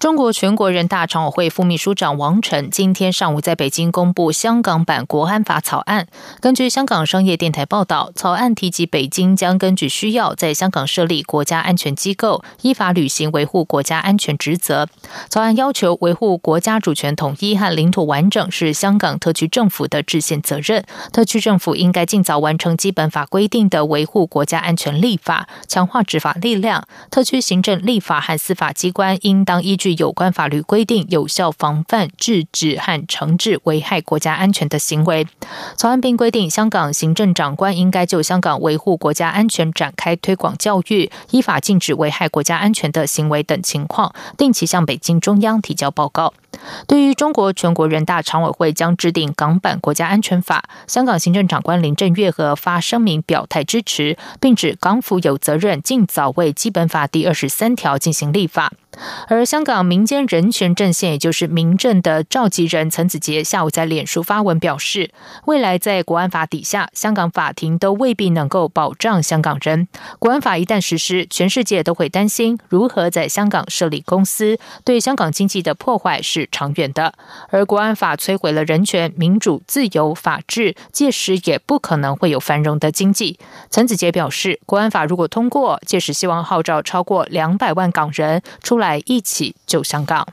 中国全国人大常委会副秘书长王晨今天上午在北京公布香港版国安法草案。根据香港商业电台报道，草案提及北京将根据需要在香港设立国家安全机构，依法履行维护国家安全职责。草案要求维护国家主权统一和领土完整是香港特区政府的制宪责任，特区政府应该尽早完成基本法规定的维护国家安全立法，强化执法力量。特区行政、立法和司法机关应当依据。有关法律规定，有效防范、制止和惩治危害国家安全的行为。草案并规定，香港行政长官应该就香港维护国家安全展开推广教育，依法禁止危害国家安全的行为等情况，定期向北京中央提交报告。对于中国全国人大常委会将制定港版国家安全法，香港行政长官林郑月娥发声明表态支持，并指港府有责任尽早为基本法第二十三条进行立法。而香港民间人权阵线，也就是民政的召集人陈子杰，下午在脸书发文表示，未来在国安法底下，香港法庭都未必能够保障香港人。国安法一旦实施，全世界都会担心如何在香港设立公司，对香港经济的破坏是长远的。而国安法摧毁了人权、民主、自由、法治，届时也不可能会有繁荣的经济。陈子杰表示，国安法如果通过，届时希望号召超过两百万港人出。来在一起救香港。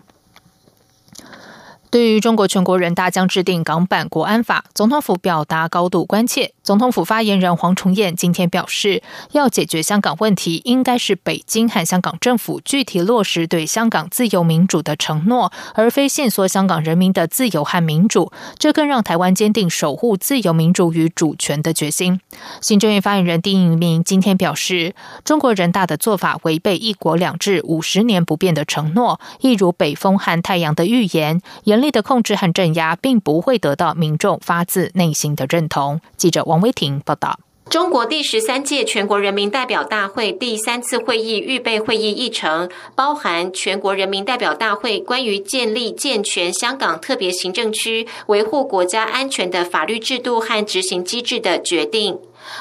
对于中国全国人大将制定港版国安法，总统府表达高度关切。总统府发言人黄崇彦今天表示，要解决香港问题，应该是北京和香港政府具体落实对香港自由民主的承诺，而非限缩香港人民的自由和民主。这更让台湾坚定守护自由民主与主权的决心。行政院发言人丁一明今天表示，中国人大的做法违背“一国两制”五十年不变的承诺，一如北风和太阳的预言，严厉的控制和镇压，并不会得到民众发自内心的认同。记者王。王威婷报道：中国第十三届全国人民代表大会第三次会议预备会议议程，包含全国人民代表大会关于建立健全香港特别行政区、维护国家安全的法律制度和执行机制的决定。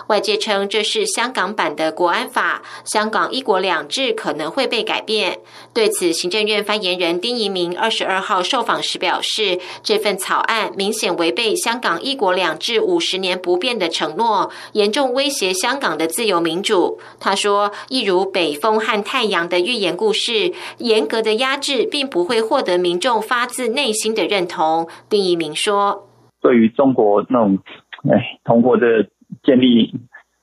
外界称这是香港版的国安法，香港一国两制可能会被改变。对此，行政院发言人丁仪明二十二号受访时表示，这份草案明显违背香港一国两制五十年不变的承诺，严重威胁香港的自由民主。他说，一如北风和太阳的寓言故事，严格的压制并不会获得民众发自内心的认同。丁仪明说：“对于中国那种，哎，通过这。”建立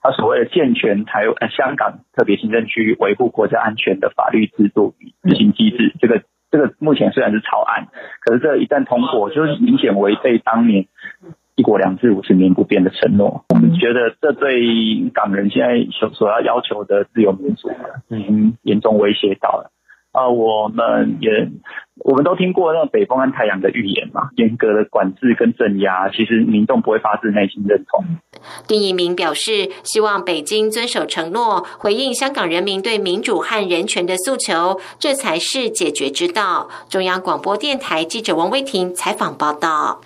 他所谓的健全台呃香港特别行政区维护国家安全的法律制度与执行机制，这个这个目前虽然是草案，可是这一旦通过，就是明显违背当年一国两制五十年不变的承诺。我们觉得这对港人现在所所要要求的自由民主，已经严重威胁到了。啊，我们也我们都听过那北风和太阳的预言嘛，严格的管制跟镇压，其实民众不会发自内心认同。丁一鸣表示，希望北京遵守承诺，回应香港人民对民主和人权的诉求，这才是解决之道。中央广播电台记者王威婷采访报道。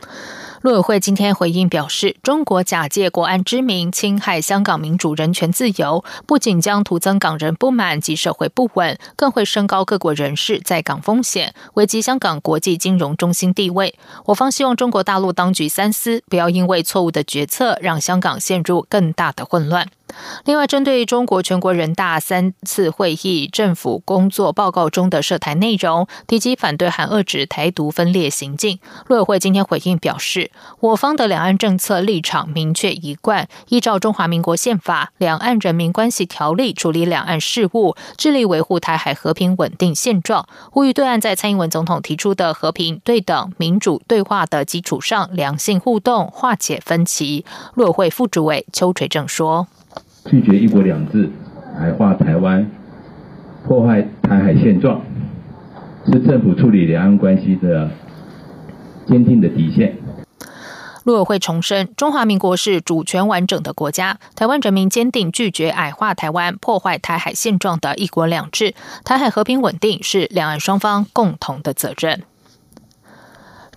陆委会今天回应表示，中国假借国安之名侵害香港民主人权自由，不仅将徒增港人不满及社会不稳，更会升高各国人士在港风险，危及香港国际金融中心地位。我方希望中国大陆当局三思，不要因为错误的决策，让香港陷入更大的混乱。另外，针对中国全国人大三次会议政府工作报告中的涉台内容，提及反对和遏制台独分裂行径，陆委会今天回应表示，我方的两岸政策立场明确一贯，依照中华民国宪法、两岸人民关系条例处理两岸事务，致力维护台海和平稳定现状。呼吁对岸在蔡英文总统提出的和平、对等、民主对话的基础上，良性互动，化解分歧。陆委会副主委邱垂正说。拒绝一国两制，矮化台湾，破坏台海现状，是政府处理两岸关系的坚定的底线。陆委会重申，中华民国是主权完整的国家，台湾人民坚定拒绝矮化台湾、破坏台海现状的一国两制，台海和平稳定是两岸双方共同的责任。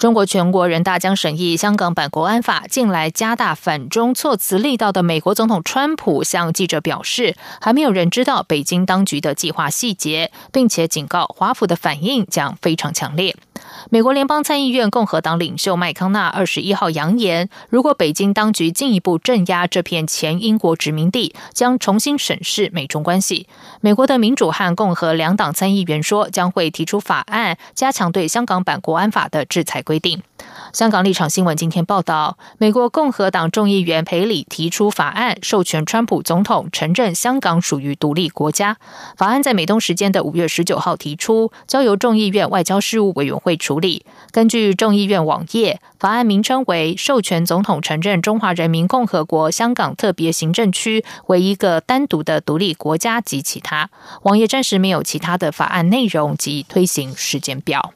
中国全国人大将审议香港版国安法，近来加大反中措辞力道的美国总统川普向记者表示，还没有人知道北京当局的计划细节，并且警告华府的反应将非常强烈。美国联邦参议院共和党领袖麦康纳二十一号扬言，如果北京当局进一步镇压这片前英国殖民地，将重新审视美中关系。美国的民主和共和两党参议员说，将会提出法案，加强对香港版国安法的制裁规定。香港立场新闻今天报道，美国共和党众议员裴里提出法案，授权川普总统承认香港属于独立国家。法案在美东时间的五月十九号提出，交由众议院外交事务委员会处理。根据众议院网页，法案名称为《授权总统承认中华人民共和国香港特别行政区为一个单独的独立国家及其他》。网页暂时没有其他的法案内容及推行时间表。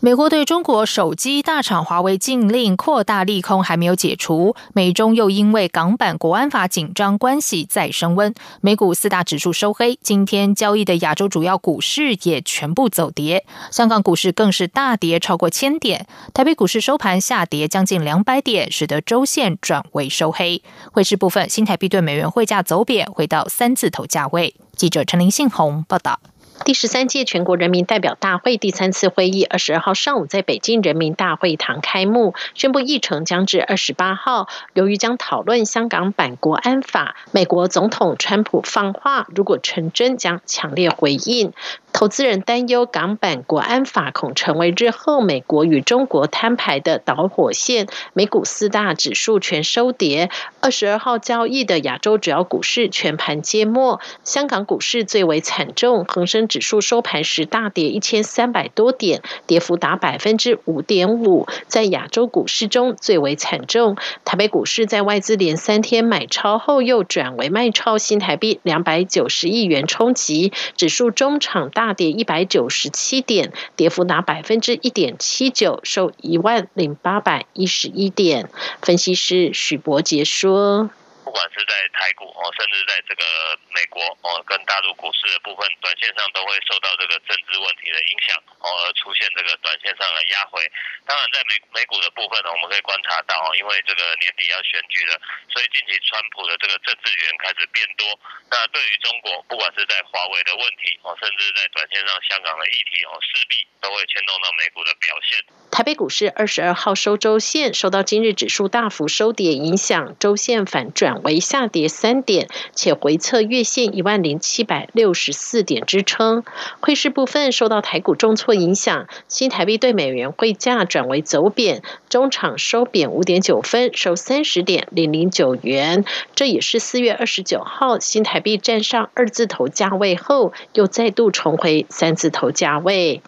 美国对中国手机大厂华为禁令扩大利空还没有解除，美中又因为港版国安法紧张关系再升温，美股四大指数收黑。今天交易的亚洲主要股市也全部走跌，香港股市更是大跌超过千点，台北股市收盘下跌将近两百点，使得周线转为收黑。汇市部分，新台币对美元汇价走贬，回到三字头价位。记者陈林信宏报道。第十三届全国人民代表大会第三次会议二十二号上午在北京人民大会堂开幕，宣布议程将至二十八号。由于将讨论香港版国安法，美国总统川普放话，如果成真，将强烈回应。投资人担忧港版国安法恐成为日后美国与中国摊牌的导火线，美股四大指数全收跌。二十二号交易的亚洲主要股市全盘皆末，香港股市最为惨重，恒生指数收盘时大跌一千三百多点，跌幅达百分之五点五，在亚洲股市中最为惨重。台北股市在外资连三天买超后又转为卖超，新台币两百九十亿元冲击，指数中场大。跌一百九十七点，跌幅达百分之一点七九，收一万零八百一十一点。分析师许博杰说。不管是在台股哦，甚至在这个美国哦，跟大陆股市的部分，短线上都会受到这个政治问题的影响，哦，而出现这个短线上的压回。当然，在美美股的部分呢，我们可以观察到，因为这个年底要选举了，所以近期川普的这个政治源开始变多。那对于中国，不管是在华为的问题哦，甚至在短线上香港的议题哦，势必都会牵动到美股的表现。台北股市二十二号收周线，受到今日指数大幅收跌影响，周线反转。为下跌三点，且回测月线一万零七百六十四点支撑。汇市部分受到台股重挫影响，新台币对美元汇价转为走贬，中场收贬五点九分，收三十点零零九元。这也是四月二十九号新台币站上二字头价位后，又再度重回三字头价位。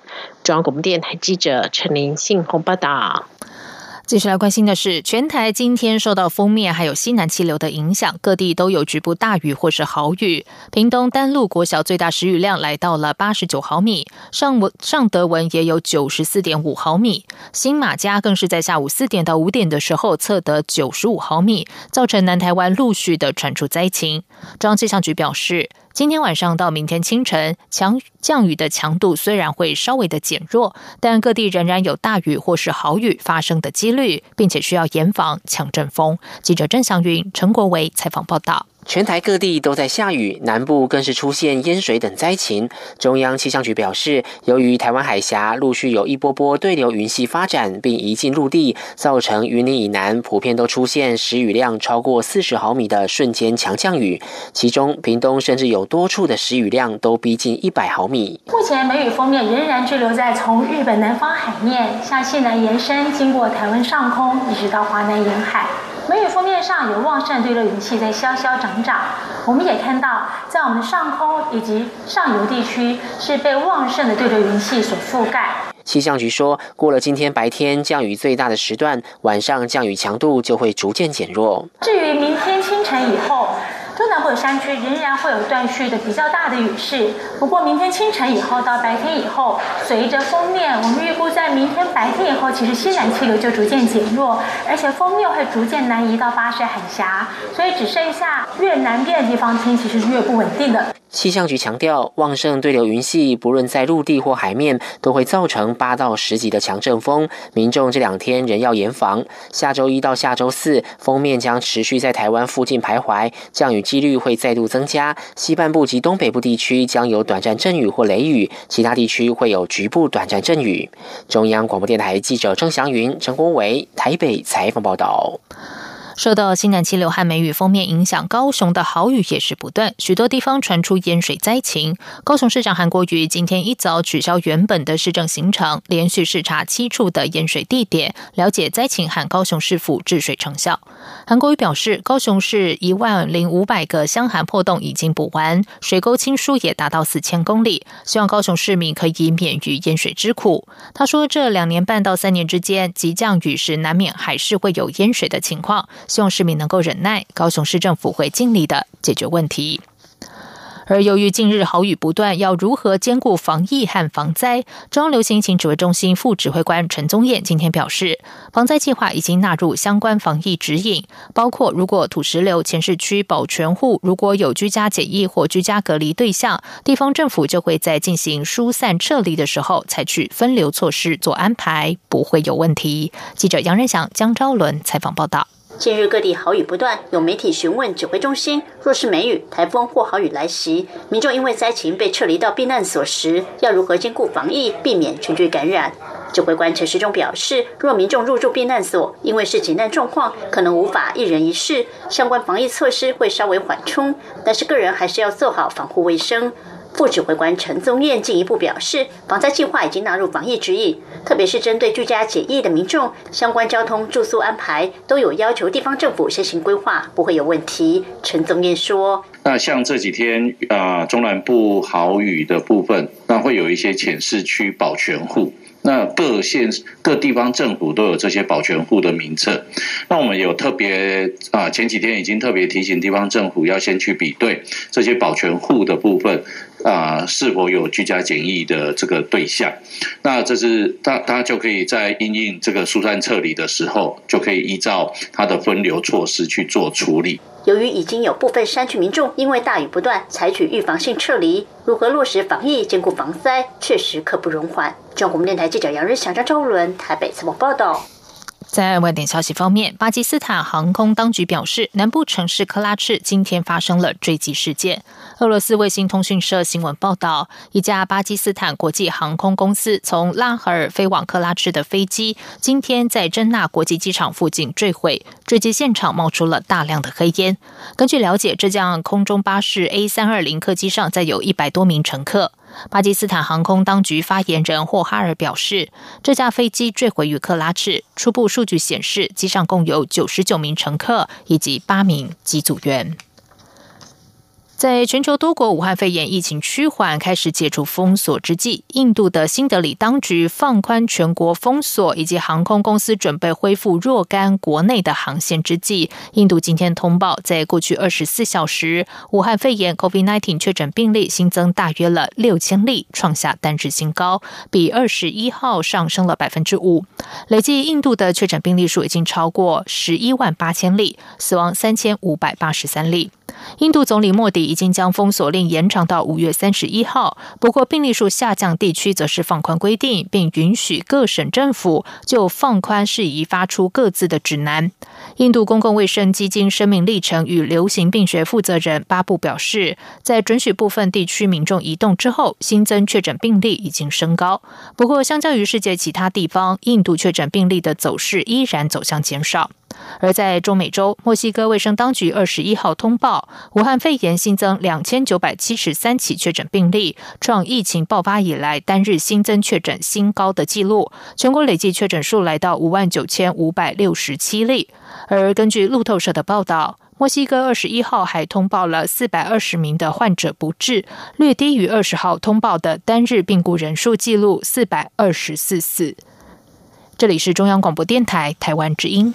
中央广播电台记者陈林信鸿报道。继续来关心的是，全台今天受到封面还有西南气流的影响，各地都有局部大雨或是豪雨。屏东丹路国小最大时雨量来到了八十九毫米，上文上德文也有九十四点五毫米，新马家更是在下午四点到五点的时候测得九十五毫米，造成南台湾陆续的传出灾情。中央气象局表示。今天晚上到明天清晨，强降雨的强度虽然会稍微的减弱，但各地仍然有大雨或是豪雨发生的几率，并且需要严防强阵风。记者郑祥云、陈国维采访报道。全台各地都在下雨，南部更是出现淹水等灾情。中央气象局表示，由于台湾海峡陆续有一波波对流云系发展并移进陆地，造成云林以南普遍都出现时雨量超过四十毫米的瞬间强降雨，其中屏东甚至有多处的时雨量都逼近一百毫米。目前梅雨锋面仍然滞留在从日本南方海面向西南延伸，经过台湾上空，一直到华南沿海。梅雨封面上有旺盛对流云气在消消涨涨，我们也看到，在我们上空以及上游地区是被旺盛的对流云气所覆盖。气象局说，过了今天白天降雨最大的时段，晚上降雨强度就会逐渐减弱。至于明天清晨以后。山区仍然会有断续的比较大的雨势。不过明天清晨以后到白天以后，随着封面，我们预估在明天白天以后，其实西南气流就逐渐减弱，而且封面会逐渐南移到巴士海峡，所以只剩下越南边的地方天气是越不稳定的。气象局强调，旺盛对流云系不论在陆地或海面，都会造成八到十级的强阵风，民众这两天仍要严防。下周一到下周四，封面将持续在台湾附近徘徊，降雨几率会再度增加。西半部及东北部地区将有短暂阵雨或雷雨，其他地区会有局部短暂阵雨。中央广播电台记者郑祥云、陈国伟台北采访报道。受到西南气流和梅雨封面影响，高雄的豪雨也是不断，许多地方传出淹水灾情。高雄市长韩国瑜今天一早取消原本的市政行程，连续视察七处的淹水地点，了解灾情和高雄市府治水成效。韩国瑜表示，高雄市一万零五百个箱涵破洞已经补完，水沟清疏也达到四千公里，希望高雄市民可以免于淹水之苦。他说，这两年半到三年之间，急降雨时难免还是会有淹水的情况。希望市民能够忍耐，高雄市政府会尽力的解决问题。而由于近日豪雨不断，要如何兼顾防疫和防灾？中央流行疫情指挥中心副指挥官陈宗彦今天表示，防灾计划已经纳入相关防疫指引，包括如果土石流前市区保全户如果有居家检疫或居家隔离对象，地方政府就会在进行疏散撤离的时候采取分流措施做安排，不会有问题。记者杨仁祥、江昭伦采访报道。近日各地豪雨不断，有媒体询问指挥中心：若是梅雨、台风或豪雨来袭，民众因为灾情被撤离到避难所时，要如何兼顾防疫，避免群聚感染？指挥官陈时中表示，若民众入住避难所，因为是急难状况，可能无法一人一室，相关防疫措施会稍微缓冲，但是个人还是要做好防护卫生。副指挥官陈宗彦进一步表示，防灾计划已经纳入防疫指引，特别是针对居家检疫的民众，相关交通、住宿安排都有要求地方政府先行规划，不会有问题。陈宗彦说：“那像这几天啊，中南部豪雨的部分，那会有一些浅市区保全户。”那各县各地方政府都有这些保全户的名册，那我们有特别啊，前几天已经特别提醒地方政府要先去比对这些保全户的部分啊，是否有居家检疫的这个对象，那这是他他就可以在因应这个疏散撤离的时候，就可以依照他的分流措施去做处理。由于已经有部分山区民众因为大雨不断，采取预防性撤离，如何落实防疫、兼顾防灾，确实刻不容缓。中国电台记者杨日祥、张昭伦台北采访报道。在外电消息方面，巴基斯坦航空当局表示，南部城市克拉赤今天发生了坠机事件。俄罗斯卫星通讯社新闻报道，一架巴基斯坦国际航空公司从拉合尔飞往克拉赤的飞机，今天在真纳国际机场附近坠毁，坠机现场冒出了大量的黑烟。根据了解，这架空中巴士 A 三二零客机上载有一百多名乘客。巴基斯坦航空当局发言人霍哈尔表示，这架飞机坠毁于克拉赤。初步数据显示，机上共有九十九名乘客以及八名机组员。在全球多国武汉肺炎疫情趋缓、开始解除封锁之际，印度的新德里当局放宽全国封锁，以及航空公司准备恢复若干国内的航线之际，印度今天通报，在过去二十四小时，武汉肺炎 （COVID-19） 确诊病例新增大约了六千例，创下单日新高，比二十一号上升了百分之五。累计印度的确诊病例数已经超过十一万八千例，死亡三千五百八十三例。印度总理莫迪已经将封锁令延长到五月三十一号，不过病例数下降地区则是放宽规定，并允许各省政府就放宽事宜发出各自的指南。印度公共卫生基金生命历程与流行病学负责人巴布表示，在准许部分地区民众移动之后，新增确诊病例已经升高。不过，相较于世界其他地方，印度确诊病例的走势依然走向减少。而在中美洲，墨西哥卫生当局二十一号通报，武汉肺炎新增两千九百七十三起确诊病例，创疫情爆发以来单日新增确诊新高的纪录。全国累计确诊数来到五万九千五百六十七例。而根据路透社的报道，墨西哥二十一号还通报了四百二十名的患者不治，略低于二十号通报的单日病故人数记录四百二十四死。这里是中央广播电台台湾之音。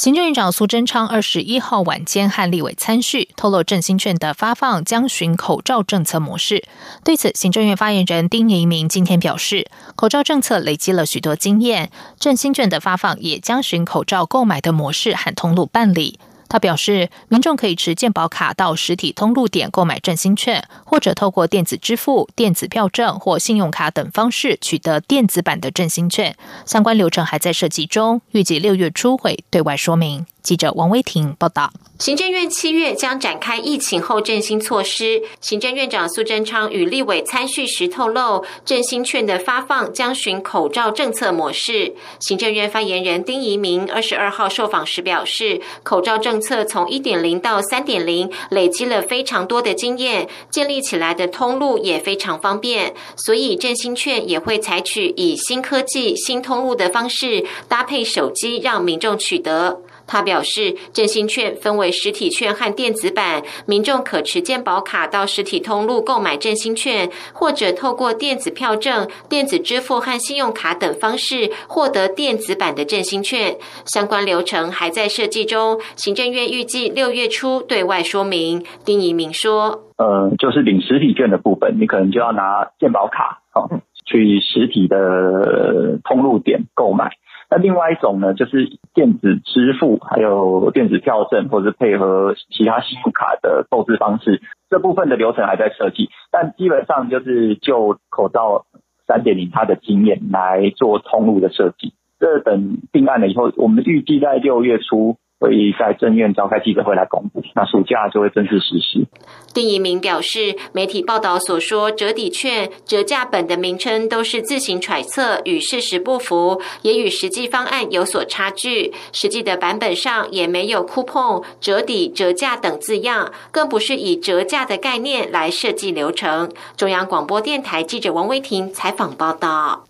行政院长苏贞昌二十一号晚间和立委参叙，透露振兴券的发放将循口罩政策模式。对此，行政院发言人丁仪明今天表示，口罩政策累积了许多经验，振兴券的发放也将循口罩购买的模式和通路办理。他表示，民众可以持健保卡到实体通路点购买振兴券，或者透过电子支付、电子票证或信用卡等方式取得电子版的振兴券。相关流程还在设计中，预计六月初会对外说明。记者王威婷报道。行政院七月将展开疫情后振兴措施。行政院长苏贞昌与立委参叙时透露，振兴券的发放将循口罩政策模式。行政院发言人丁仪明二十二号受访时表示，口罩政策从一点零到三点零，累积了非常多的经验，建立起来的通路也非常方便，所以振兴券也会采取以新科技、新通路的方式，搭配手机让民众取得。他表示，振兴券分为实体券和电子版，民众可持健保卡到实体通路购买振兴券，或者透过电子票证、电子支付和信用卡等方式获得电子版的振兴券。相关流程还在设计中，行政院预计六月初对外说明。丁仪明说：“呃，就是领实体券的部分，你可能就要拿健保卡，好去实体的通路点购买。”那另外一种呢，就是电子支付，还有电子票证，或者是配合其他信用卡的购置方式，这部分的流程还在设计。但基本上就是就口罩三点零它的经验来做通路的设计。这等定案了以后，我们预计在六月初。会在正院召开记者会来公布，那暑假就会正式实施。丁一鸣表示，媒体报道所说折抵券、折价本的名称都是自行揣测，与事实不符，也与实际方案有所差距。实际的版本上也没有 coupon、折抵、折价等字样，更不是以折价的概念来设计流程。中央广播电台记者王威婷采访报道。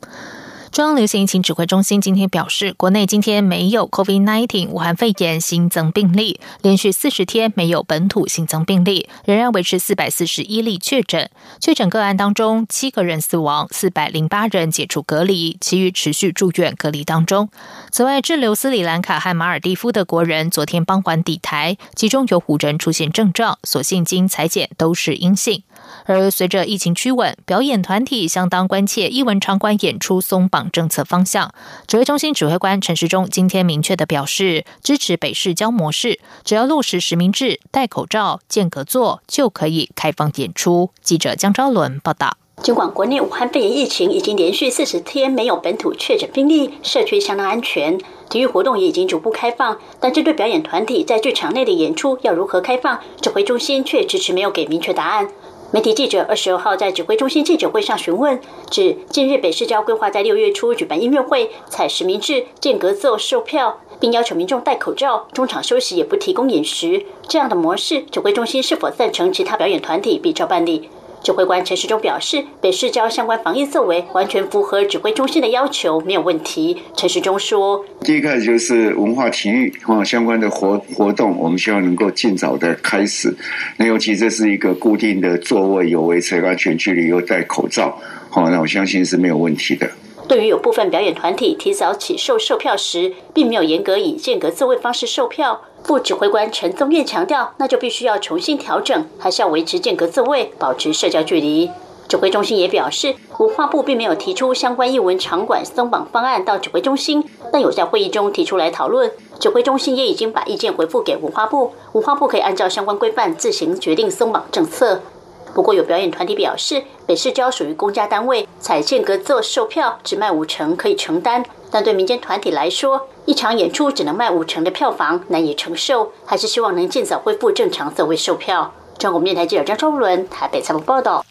中央流行疫情指挥中心今天表示，国内今天没有 COVID-19 武汉肺炎新增病例，连续四十天没有本土新增病例，仍然维持四百四十一例确诊。确诊个案当中，七个人死亡，四百零八人解除隔离，其余持续住院隔离当中。此外，滞留斯里兰卡和马尔蒂夫的国人昨天傍晚抵台，其中有五人出现症状，所幸经裁检都是阴性。而随着疫情趋稳，表演团体相当关切艺文场馆演出松绑政策方向。指挥中心指挥官陈时中今天明确的表示，支持北市交模式，只要落实实名制、戴口罩、间隔座，就可以开放演出。记者江昭伦报道。尽管国内武汉肺炎疫情已经连续四十天没有本土确诊病例，社区相当安全，体育活动也已经逐步开放，但针对表演团体在剧场内的演出要如何开放，指挥中心却迟迟没有给明确答案。媒体记者二十二号在指挥中心记者会上询问，指近日北市交规划在六月初举办音乐会，采实名制、间隔座售票，并要求民众戴口罩，中场休息也不提供饮食，这样的模式，指挥中心是否赞成其他表演团体比照办理？指挥官陈时中表示，北市交相关防疫作为完全符合指挥中心的要求，没有问题。陈时中说：“第一个就是文化体育啊相关的活活动，我们希望能够尽早的开始。那尤其这是一个固定的座位，有维持安全距离，又戴口罩，好，那我相信是没有问题的。”对于有部分表演团体提早起售售票时，并没有严格以间隔座位方式售票。副指挥官陈宗彦强调，那就必须要重新调整，还是要维持间隔座位，保持社交距离。指挥中心也表示，文化部并没有提出相关艺文场馆松绑方案到指挥中心，但有在会议中提出来讨论。指挥中心也已经把意见回复给文化部，文化部可以按照相关规范自行决定松绑政策。不过，有表演团体表示，北市交属于公家单位，采间隔座售票只卖五成可以承担，但对民间团体来说，一场演出只能卖五成的票房难以承受，还是希望能尽早恢复正常座位售票。中国电台记者张超伦台北采访报道。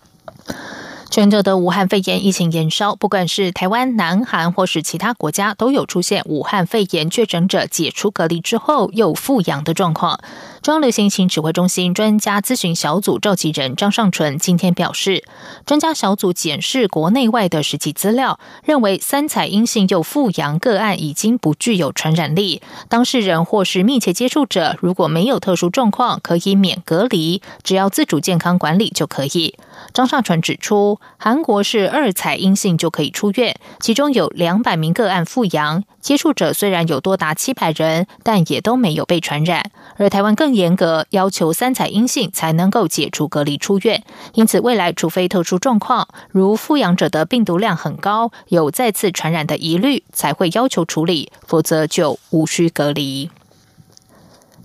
全球的武汉肺炎疫情延烧，不管是台湾、南韩或是其他国家，都有出现武汉肺炎确诊者解除隔离之后又复阳的状况。中央流行疫情指挥中心专家咨询小组召集人张尚纯今天表示，专家小组检视国内外的实际资料，认为三采阴性又复阳个案已经不具有传染力，当事人或是密切接触者如果没有特殊状况，可以免隔离，只要自主健康管理就可以。张尚纯指出，韩国是二采阴性就可以出院，其中有两百名个案复阳，接触者虽然有多达七百人，但也都没有被传染。而台湾更严格，要求三彩阴性才能够解除隔离出院。因此，未来除非特殊状况，如复阳者的病毒量很高，有再次传染的疑虑，才会要求处理，否则就无需隔离。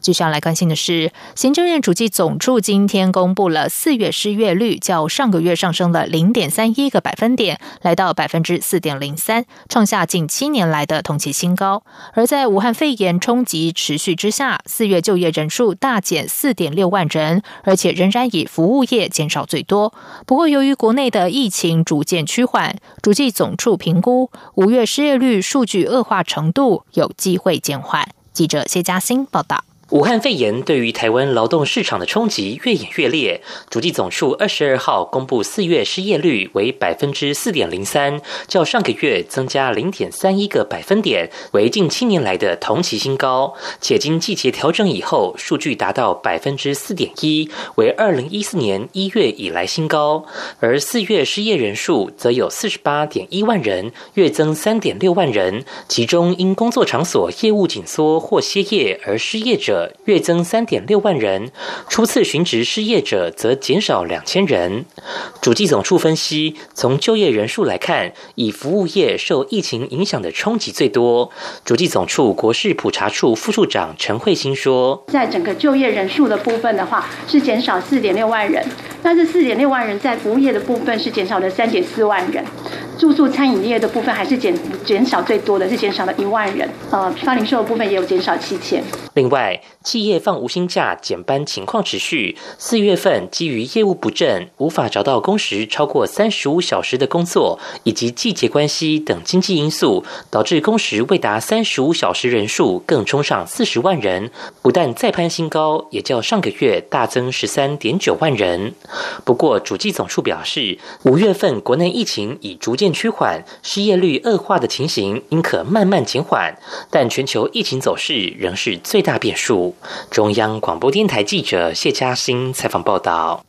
接下来关心的是，行政院主计总处今天公布了四月失业率，较上个月上升了零点三一个百分点，来到百分之四点零三，创下近七年来的同期新高。而在武汉肺炎冲击持续之下，四月就业人数大减四点六万人，而且仍然以服务业减少最多。不过，由于国内的疫情逐渐趋缓，主计总处评估五月失业率数据恶化程度有机会减缓。记者谢嘉欣报道。武汉肺炎对于台湾劳动市场的冲击越演越烈。主计总数二十二号公布四月失业率为百分之四点零三，较上个月增加零点三一个百分点，为近七年来的同期新高。且经季节调整以后，数据达到百分之四点一，为二零一四年一月以来新高。而四月失业人数则有四十八点一万人，月增三点六万人，其中因工作场所业务紧缩或歇业而失业者者。月增三点六万人，初次寻职失业者则减少两千人。主计总处分析，从就业人数来看，以服务业受疫情影响的冲击最多。主计总处国事普查处副处长陈慧欣说：“在整个就业人数的部分的话，是减少四点六万人。那这四点六万人在服务业的部分是减少了三点四万人，住宿餐饮业的部分还是减减少最多的，是减少了一万人。呃，批发零售的部分也有减少七千。另外。”企业放无薪假、减班情况持续。四月份基于业务不振，无法找到工时超过三十五小时的工作，以及季节关系等经济因素，导致工时未达三十五小时人数更冲上四十万人，不但再攀新高，也较上个月大增十三点九万人。不过，主计总处表示，五月份国内疫情已逐渐趋缓，失业率恶化的情形应可慢慢减缓，但全球疫情走势仍是最大变数。中央广播电台记者谢嘉欣采访报道。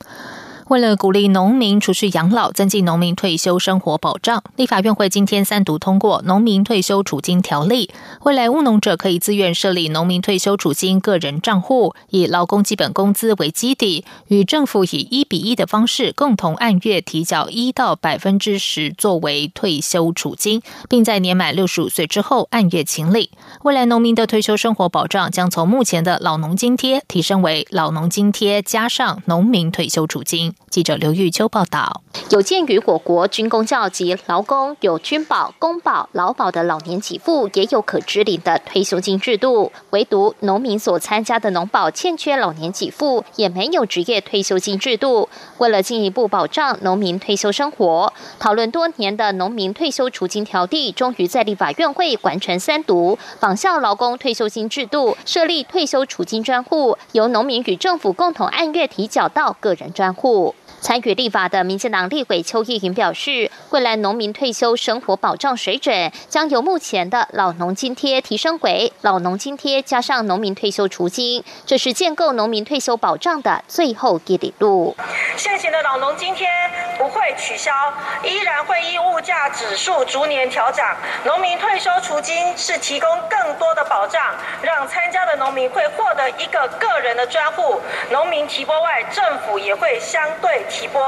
为了鼓励农民储蓄养老，增进农民退休生活保障，立法院会今天三读通过《农民退休储金条例》。未来务农者可以自愿设立农民退休储金个人账户，以劳工基本工资为基底，与政府以一比一的方式共同按月提缴一到百分之十作为退休储金，并在年满六十五岁之后按月清理。未来农民的退休生活保障将从目前的老农津贴提升为老农津贴加上农民退休储金。记者刘玉秋报道：有鉴于我国军工教及劳工有军保、公保、劳保的老年给付，也有可支领的退休金制度，唯独农民所参加的农保欠缺老年给付，也没有职业退休金制度。为了进一步保障农民退休生活，讨论多年的农民退休储金条例，终于在立法院会完成三读，仿效劳工退休金制度，设立退休储金专户，由农民与政府共同按月提缴到个人专户。参与立法的民进党立委邱意莹表示，未来农民退休生活保障水准将由目前的老农津贴提升为老农津贴加上农民退休除金，这是建构农民退休保障的最后一里路。现行的老农津贴不会取消，依然会依物价指数逐年调涨。农民退休除金是提供更多的保障，让参加的农民会获得一个个人的专户。农民提拨外，政府也会相对。提拨，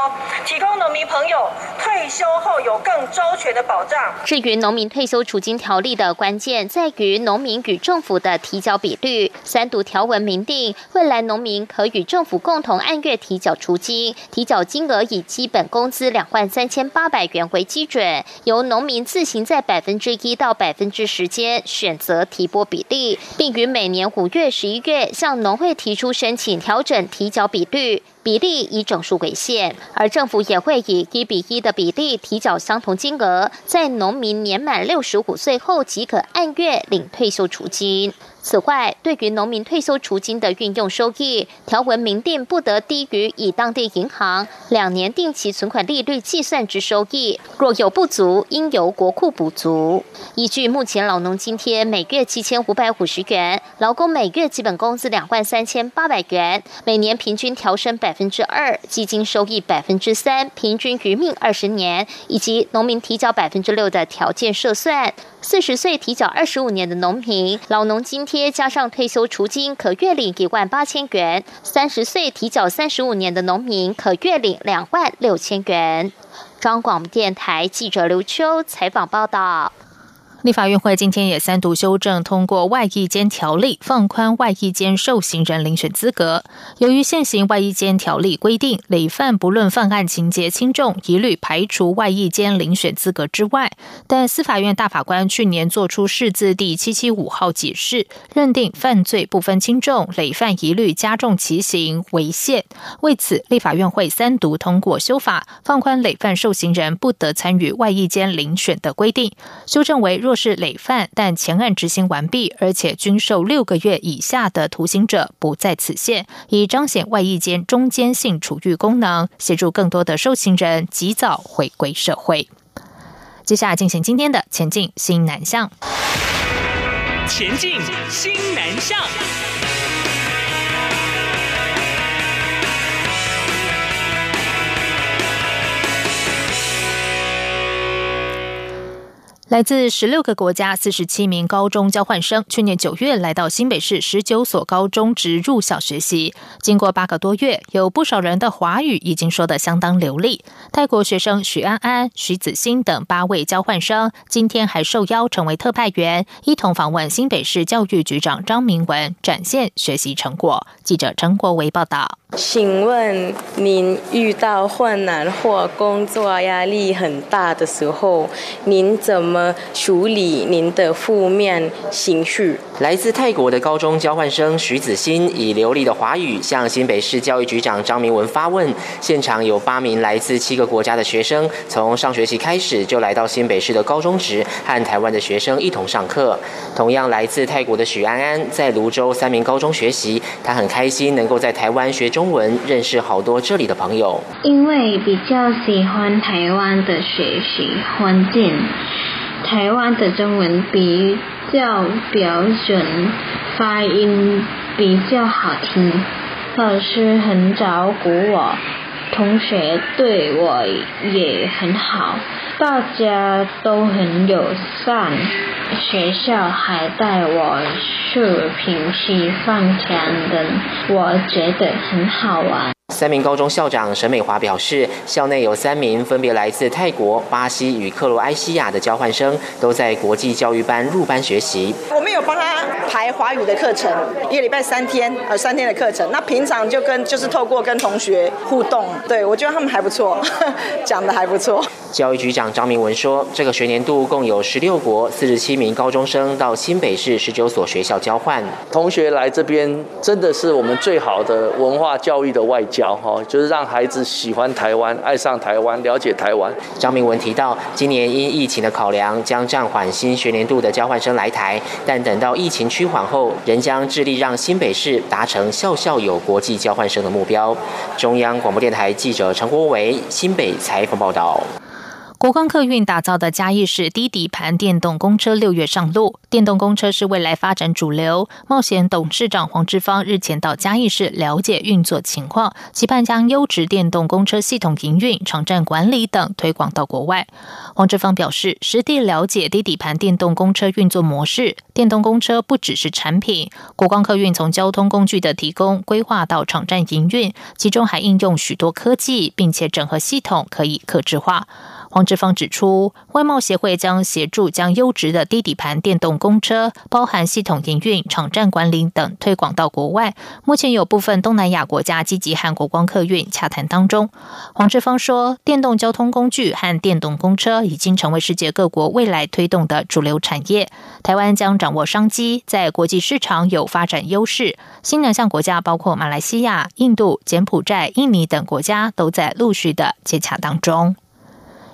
提供农民朋友退休后有更周全的保障。至于农民退休储金条例的关键，在于农民与政府的提交比率。三读条文明定，未来农民可与政府共同按月提缴储金，提缴金额以基本工资两万三千八百元为基准，由农民自行在百分之一到百分之十间选择提拨比例，并于每年五月、十一月向农会提出申请调整提缴比率。比例以整数为限，而政府也会以一比一的比例提缴相同金额，在农民年满六十五岁后即可按月领退休储金。此外，对于农民退休储金的运用收益，条文明定不得低于以当地银行两年定期存款利率计算之收益，若有不足，应由国库补足。依据目前老农津贴每月七千五百五十元，劳工每月基本工资两万三千八百元，每年平均调升百分之二，基金收益百分之三，平均余命二十年，以及农民提交百分之六的条件设算。四十岁提缴二十五年的农民，老农津贴加上退休除金，可月领一万八千元；三十岁提缴三十五年的农民，可月领两万六千元。张广电台记者刘秋采访报道。立法院会今天也三读修正通过外役监条例，放宽外役监受刑人遴选资格。由于现行外役监条例规定，累犯不论犯案情节轻重，一律排除外役监遴选资格之外。但司法院大法官去年作出释字第七七五号解释，认定犯罪不分轻重，累犯一律加重其刑为限。为此，立法院会三读通过修法，放宽累犯受刑人不得参与外役监遴选的规定，修正为。若是累犯，但前案执行完毕，而且均受六个月以下的徒刑者，不在此限，以彰显外役间中间性处遇功能，协助更多的受刑人及早回归社会。接下来进行今天的前进新南向，前进新南向。来自十六个国家四十七名高中交换生，去年九月来到新北市十九所高中职入校学习。经过八个多月，有不少人的华语已经说得相当流利。泰国学生许安安、徐子欣等八位交换生，今天还受邀成为特派员，一同访问新北市教育局长张明文，展现学习成果。记者陈国维报道。请问您遇到困难或工作压力很大的时候，您怎么处理您的负面情绪？来自泰国的高中交换生徐子欣以流利的华语向新北市教育局长张明文发问。现场有八名来自七个国家的学生，从上学期开始就来到新北市的高中职，和台湾的学生一同上课。同样来自泰国的许安安在泸州三名高中学习，他很开心能够在台湾学。中文认识好多这里的朋友，因为比较喜欢台湾的学习环境，台湾的中文比较标准，发音比较好听，老师很照顾我，同学对我也很好，大家都很友善。学校还带我去平溪放枪灯，我觉得很好玩。三名高中校长沈美华表示，校内有三名分别来自泰国、巴西与克罗埃西亚的交换生，都在国际教育班入班学习。我们有帮他排华语的课程，一个礼拜三天，呃，三天的课程。那平常就跟就是透过跟同学互动，对我觉得他们还不错，讲的还不错。教育局长张明文说，这个学年度共有十六国四十七名高中生到新北市十九所学校交换。同学来这边真的是我们最好的文化教育的外交，哈，就是让孩子喜欢台湾、爱上台湾、了解台湾。张明文提到，今年因疫情的考量，将暂缓新学年度的交换生来台，但等到疫情趋缓后，仍将致力让新北市达成校校有国际交换生的目标。中央广播电台记者陈国维新北采访报道。国光客运打造的嘉义市低底盘电动公车六月上路，电动公车是未来发展主流。冒险董事长黄志芳日前到嘉义市了解运作情况，期盼将优质电动公车系统营运、场站管理等推广到国外。黄志芳表示，实地了解低底盘电动公车运作模式，电动公车不只是产品，国光客运从交通工具的提供、规划到场站营运，其中还应用许多科技，并且整合系统可以客制化。黄志芳指出，外贸协会将协助将优质的低底盘电动公车，包含系统营运、场站管理等推广到国外。目前有部分东南亚国家积极和国光客运洽谈当中。黄志芳说，电动交通工具和电动公车已经成为世界各国未来推动的主流产业。台湾将掌握商机，在国际市场有发展优势。新两项国家包括马来西亚、印度、柬埔寨、印尼等国家都在陆续的接洽当中。